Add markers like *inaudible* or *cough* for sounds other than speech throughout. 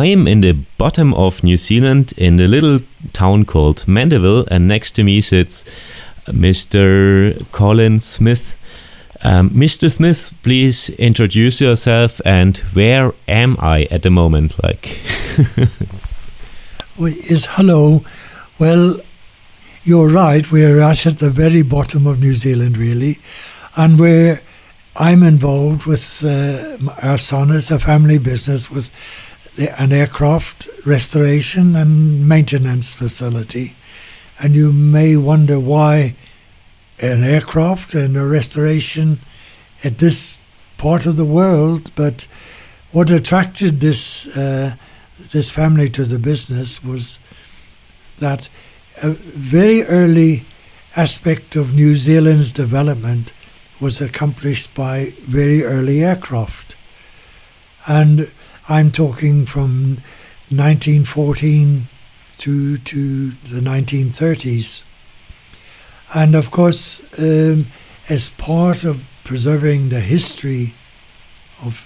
I am in the bottom of New Zealand in the little town called Mandeville, and next to me sits Mr. Colin Smith. Um, Mr. Smith, please introduce yourself and where am I at the moment? Like, *laughs* is hello. Well, you're right. We're at the very bottom of New Zealand, really, and we're. I'm involved with uh, our son as a family business with an aircraft restoration and maintenance facility, and you may wonder why an aircraft and a restoration at this part of the world. But what attracted this uh, this family to the business was that a very early aspect of New Zealand's development was accomplished by very early aircraft. And I'm talking from 1914 through to the 1930s. And of course, um, as part of preserving the history of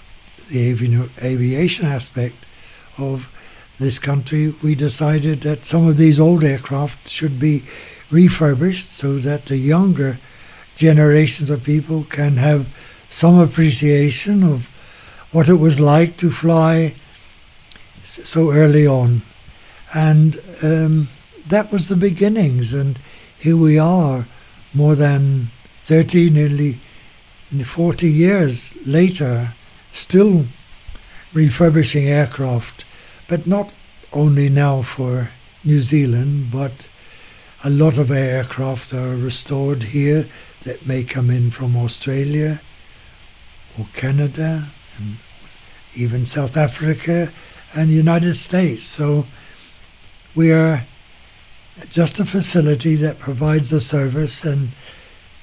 the avi- aviation aspect of this country, we decided that some of these old aircraft should be refurbished so that the younger generations of people can have some appreciation of what it was like to fly so early on. And um, that was the beginnings. And here we are, more than 30, nearly 40 years later, still refurbishing aircraft, but not only now for New Zealand, but a lot of aircraft are restored here that may come in from Australia or Canada and even South Africa and the United States. So we are just a facility that provides a service, and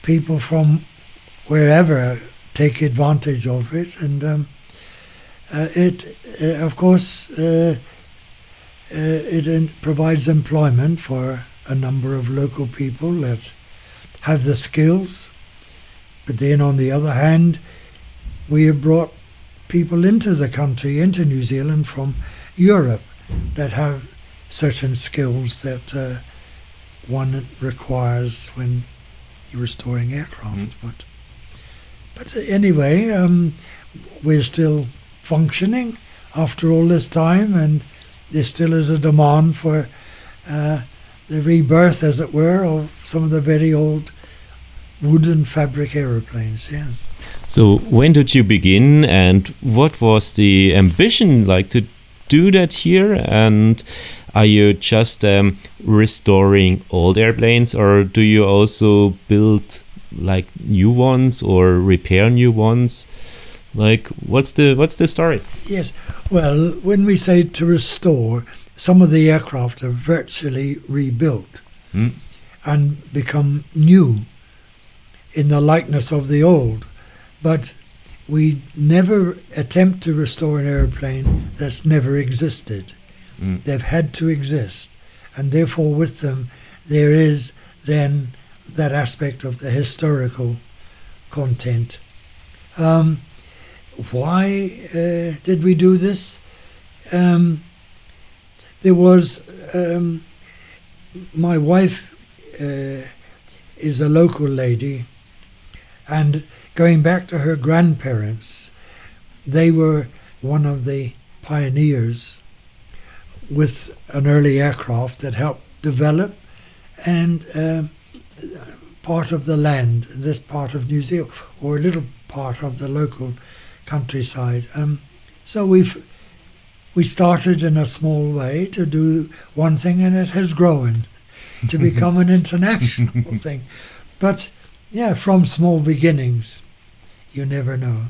people from wherever take advantage of it. And um, uh, it, uh, of course, uh, uh it provides employment for a number of local people that have the skills. But then, on the other hand, we have brought people into the country, into New Zealand from Europe, that have certain skills that uh, one requires when you're restoring aircraft. Mm. But but anyway, um, we're still functioning after all this time, and there still is a demand for uh, the rebirth, as it were, of some of the very old wooden fabric aeroplanes. Yes. So when did you begin, and what was the ambition like to do that here? And are you just um, restoring old airplanes, or do you also build like new ones or repair new ones? Like, what's the what's the story? Yes. Well, when we say to restore, some of the aircraft are virtually rebuilt mm. and become new in the likeness of the old. But we never attempt to restore an airplane that's never existed. Mm. They've had to exist. And therefore, with them, there is then that aspect of the historical content. Um, why uh, did we do this? Um, there was um, my wife uh, is a local lady, and going back to her grandparents, they were one of the pioneers with an early aircraft that helped develop and uh, part of the land, this part of New Zealand, or a little part of the local countryside. Um, so we've we started in a small way to do one thing, and it has grown to *laughs* become an international thing. But yeah, from small beginnings, you never know.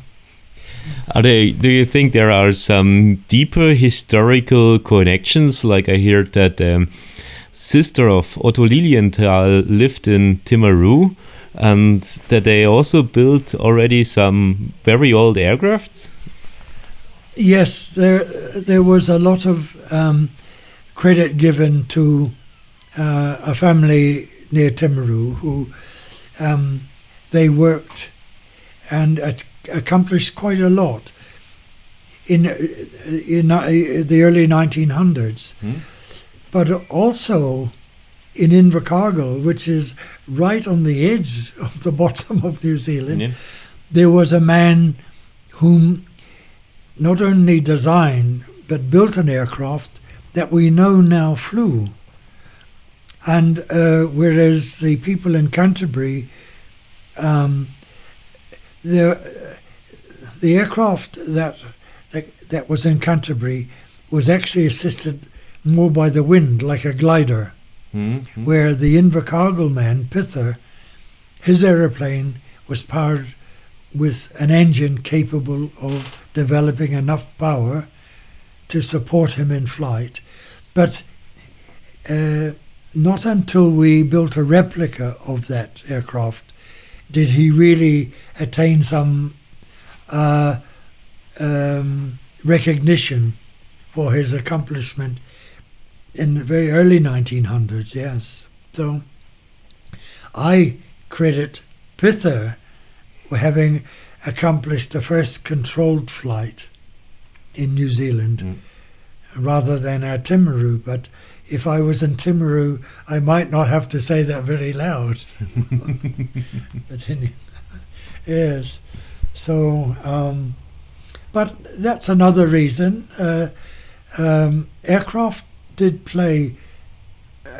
Are they, do you think there are some deeper historical connections? Like I heard that um, sister of Otto Lilienthal lived in Timaru and that they also built already some very old aircrafts? Yes, there there was a lot of um, credit given to uh, a family near Timaru who um, they worked and accomplished quite a lot. in, uh, in uh, the early 1900s, Hmm? but also in Invercargill, which is right on the edge of the *laughs* bottom of New Zealand, there was a man whom not only designed but built an aircraft that we know now flew. And uh, whereas the people in Canterbury, um, the the aircraft that, that that was in Canterbury was actually assisted more by the wind, like a glider Hmm? Hmm? where the Invercargill man, Pither, his aeroplane was powered with an engine capable of developing enough power to support him in flight. But uh, not until we built a replica of that aircraft did he really attain some uh, um, recognition for his accomplishment in the very early 1900s, yes. So I credit Pither for having accomplished the first controlled flight in New Zealand Mm. Rather than our Timaru. But if I was in Timaru, I might not have to say that very loud. *laughs* but any, yes. So, um, but that's another reason. Uh, um, aircraft did play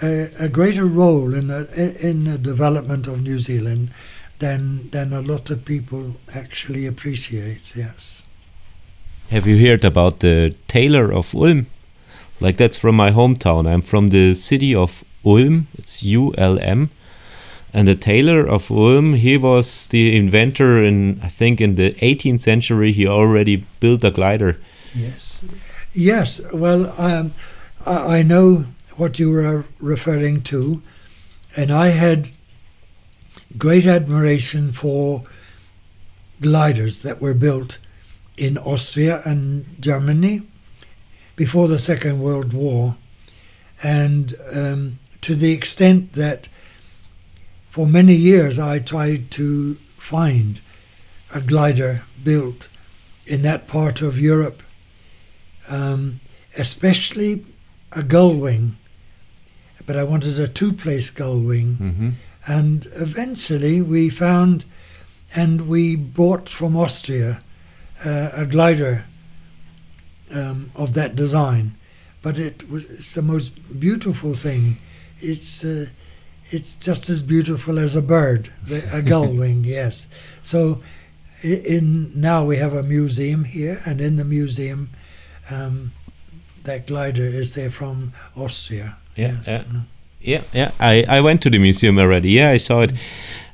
a, a greater role in the in the development of New Zealand than than a lot of people actually appreciate. Yes. Have you heard about the tailor of Ulm? Like that's from my hometown. I'm from the city of Ulm. It's U L M. And the tailor of Ulm, he was the inventor in I think in the 18th century. He already built a glider. Yes. Yes. Well, um, I, I know what you were referring to, and I had great admiration for gliders that were built in Austria and Germany before the Second World War, and um, to the extent that for many years I tried to find a glider built in that part of Europe, um, especially a gull wing. But I wanted a two place gull wing. hmm And eventually we found and we bought from Austria a glider um, of that design. But it was it's the most beautiful thing. It's uh, it's just as beautiful as a bird, the, a *laughs* gull wing. Yes. So in now we have a museum here, and in the museum, um, that glider is there from Austria. Yeah, Yes. yeah. Mm. Yeah, yeah. I, I went to the museum already. Yeah, I saw it.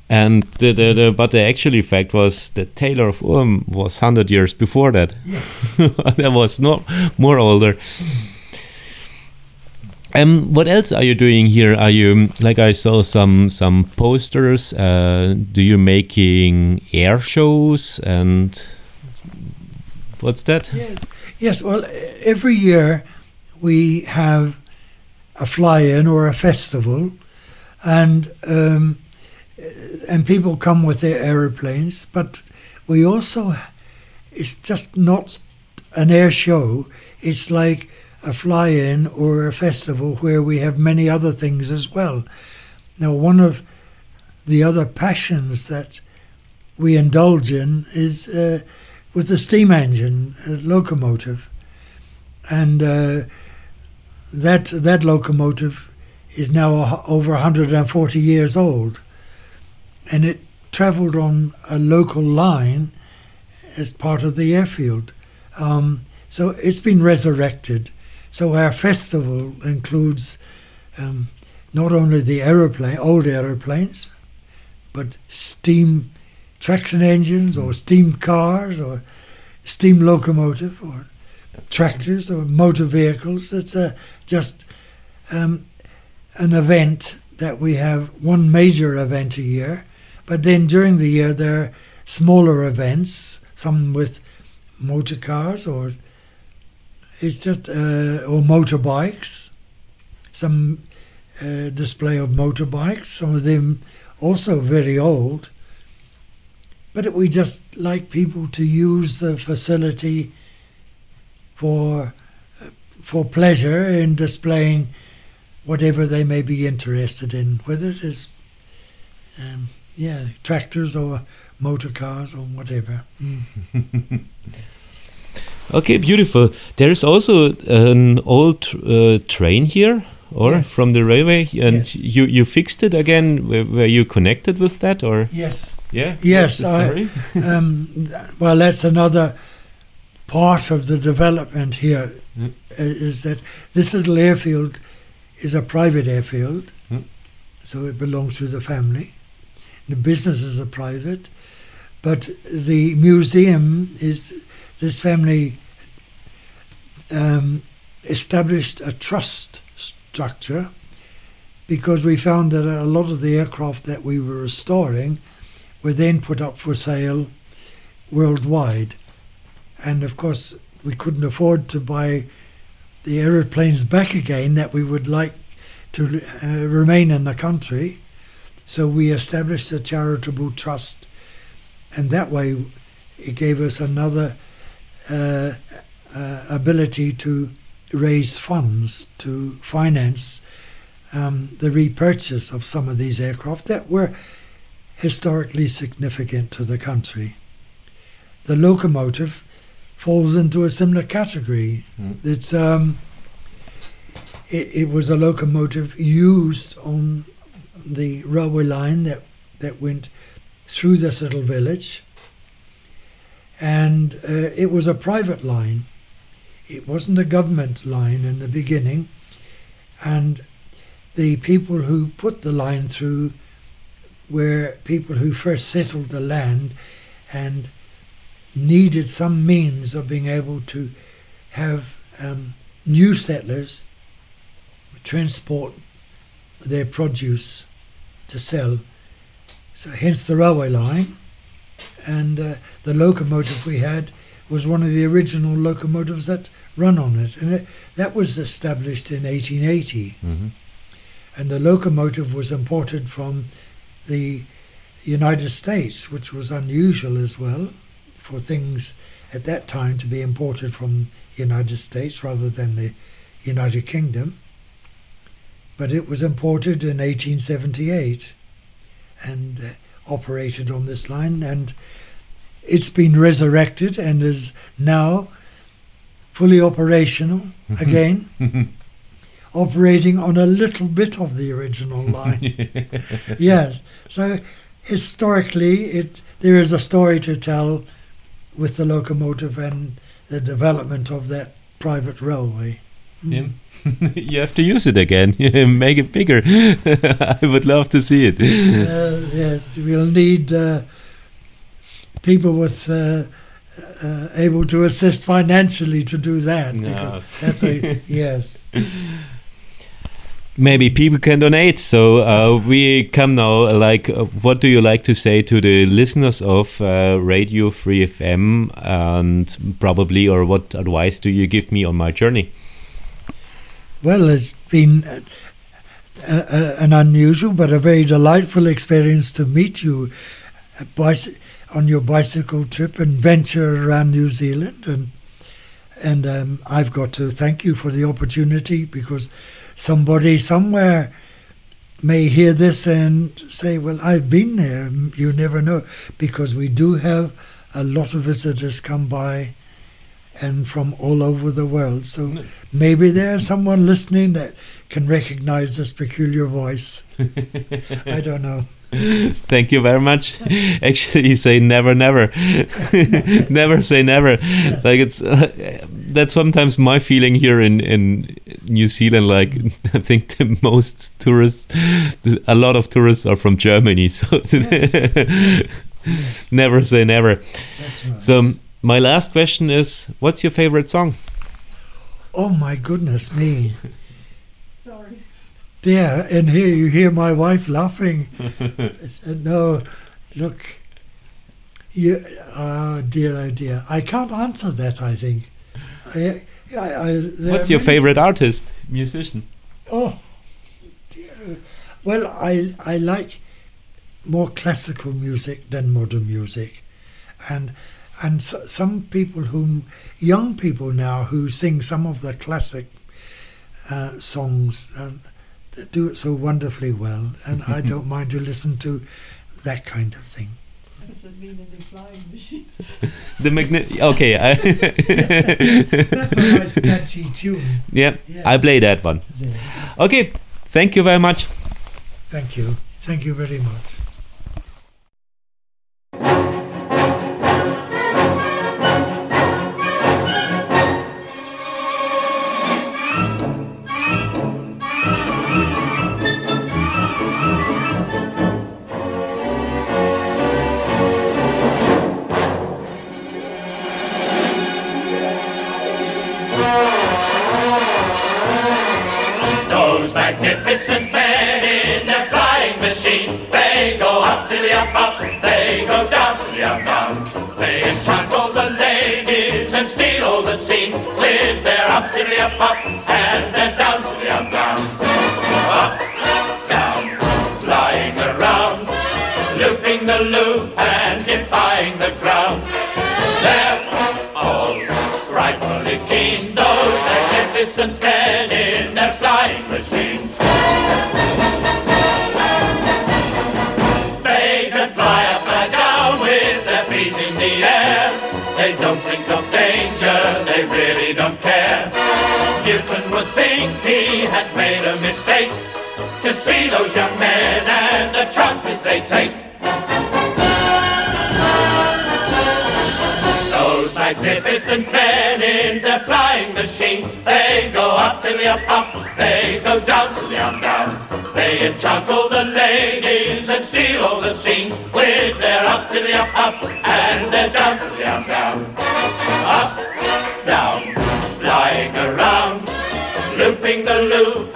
And the, the, the but the actual fact was that Tailor of Ulm was hundred years before that. Yes. *laughs* that was not more older. Um, what else are you doing here? Are you like I saw some some posters? Uh, do you making air shows and what's that? Yes. Yes. Well, every year we have a fly-in or a festival, and um, and people come with their aeroplanes. But we also, it's just not an air show. It's like a fly-in or a festival where we have many other things as well. Now, one of the other passions that we indulge in is uh, with the steam engine uh, locomotive, and uh, that that locomotive is now over 140 years old, and it travelled on a local line as part of the airfield. Um, so it's been resurrected. So our festival includes um, not only the aeroplane, old aeroplanes, but steam traction engines or steam cars or steam locomotive or tractors or motor vehicles. It's a, just um, an event that we have one major event a year, but then during the year there are smaller events, some with motor cars or it's just uh, or motorbikes, some uh, display of motorbikes, some of them also very old. But we just like people to use the facility for for pleasure in displaying whatever they may be interested in, whether it is um, yeah tractors or motor cars or whatever. Mm. *laughs* okay, beautiful. There is also an old uh, train here or Yes. from the railway and Yes. you you fixed it again were, were you connected with that or Yes. yeah Yes, I- *laughs* um, well, that's another part of the development here. Mm. Is that this little airfield is a private airfield, Mm. so it belongs to the family. The businesses are private, but the museum is this family um, established a trust structure because we found that a lot of the aircraft that we were restoring were then put up for sale worldwide. And of course, we couldn't afford to buy the aeroplanes back again that we would like to uh, remain in the country. So we established a charitable trust, and that way it gave us another uh, uh, ability to raise funds to finance um, the repurchase of some of these aircraft that were historically significant to the country. The locomotive falls into a similar category. Mm. It's um, it, it was a locomotive used on the railway line that that went through this little village, and uh, it was a private line. It wasn't a government line in the beginning, and the people who put the line through were people who first settled the land and needed some means of being able to have um, new settlers transport their produce to sell. So, hence the railway line. And uh, the locomotive we had was one of the original locomotives that run on it. And it, that was established in 1880 Mhm. and the locomotive was imported from the United States, which was unusual as well for things at that time to be imported from the United States rather than the United Kingdom. But it was imported in 1878 and uh, operated on this line, and it's been resurrected and is now fully operational again *laughs* operating on a little bit of the original line. *laughs* yes. So historically, it there is a story to tell with the locomotive and the development of that private railway. Yeah. *laughs* you have to use it again *laughs* make it bigger *laughs* i would love to see it Uh, yes, we'll need uh, people with uh, uh, able to assist financially to do that. because No. That's a yes. maybe people can donate so uh, we come now like uh, what do you like to say to the listeners of uh, radio free fm and probably or what advice do you give me on my journey Well, it's been uh, uh, an unusual but a very delightful experience to meet you uh, on your bicycle trip and venture around New Zealand. And and um, I've got to thank you for the opportunity because somebody somewhere may hear this and say, "Well, I've been there." You never know because we do have a lot of visitors come by. And from all over the world. So maybe there's someone listening that can recognize this peculiar voice. *laughs* I don't know. Thank you very much. *laughs* Actually, you say never, never, *laughs* never say never. Like it's uh, that's sometimes my feeling here in in New Zealand. Like I think the most tourists, a lot of tourists are from Germany. So never say never. That's right. So my last question is, what's your favorite song? oh my goodness me. *laughs* Sorry. There, and here you hear my wife laughing. *laughs* Uh, no, look. You, oh dear, oh dear. I can't answer that, I think. I, I, I, What's your many- favorite artist, musician? Oh, dear. Well, I I like more classical music than modern music, and and s some people whom young people now who sing some of the classic uh, songs and do it so wonderfully well, and I don't *laughs* mind to listen to that kind of thing. Does it mean in the flying machines? *laughs* The magnet. Okay. I *laughs* That's a nice catchy tune. yeah, Yeah. I play that one. There. Okay. Thank you very much. Thank you. Thank you very much. Looping the loop and defying the ground. They're all frightfully keen, those magnificent men in their flying machines. They can fly up and down with their feet in the air. They don't think of danger, they really don't care. Newton would think he had made a mistake to see those young men and the chances they take. Those magnificent men in their flying machines, they go up to the up up, they go down to the up down. They enchant all the ladies and steal all the scenes with their up to the up up and their down to the up down. Up, down, flying around, looping the loop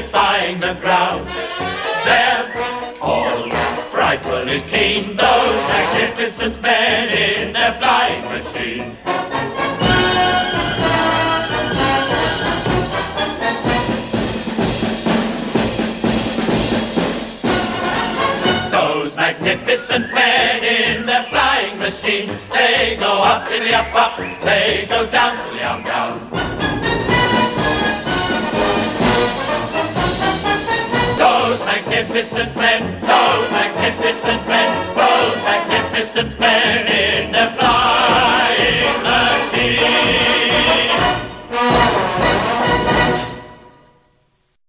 defying the ground. They're all frightfully keen, those magnificent men in their flying machine. Those magnificent men in their flying machine, they go up to the up up, they go down to the down down. Magnificent men, those magnificent men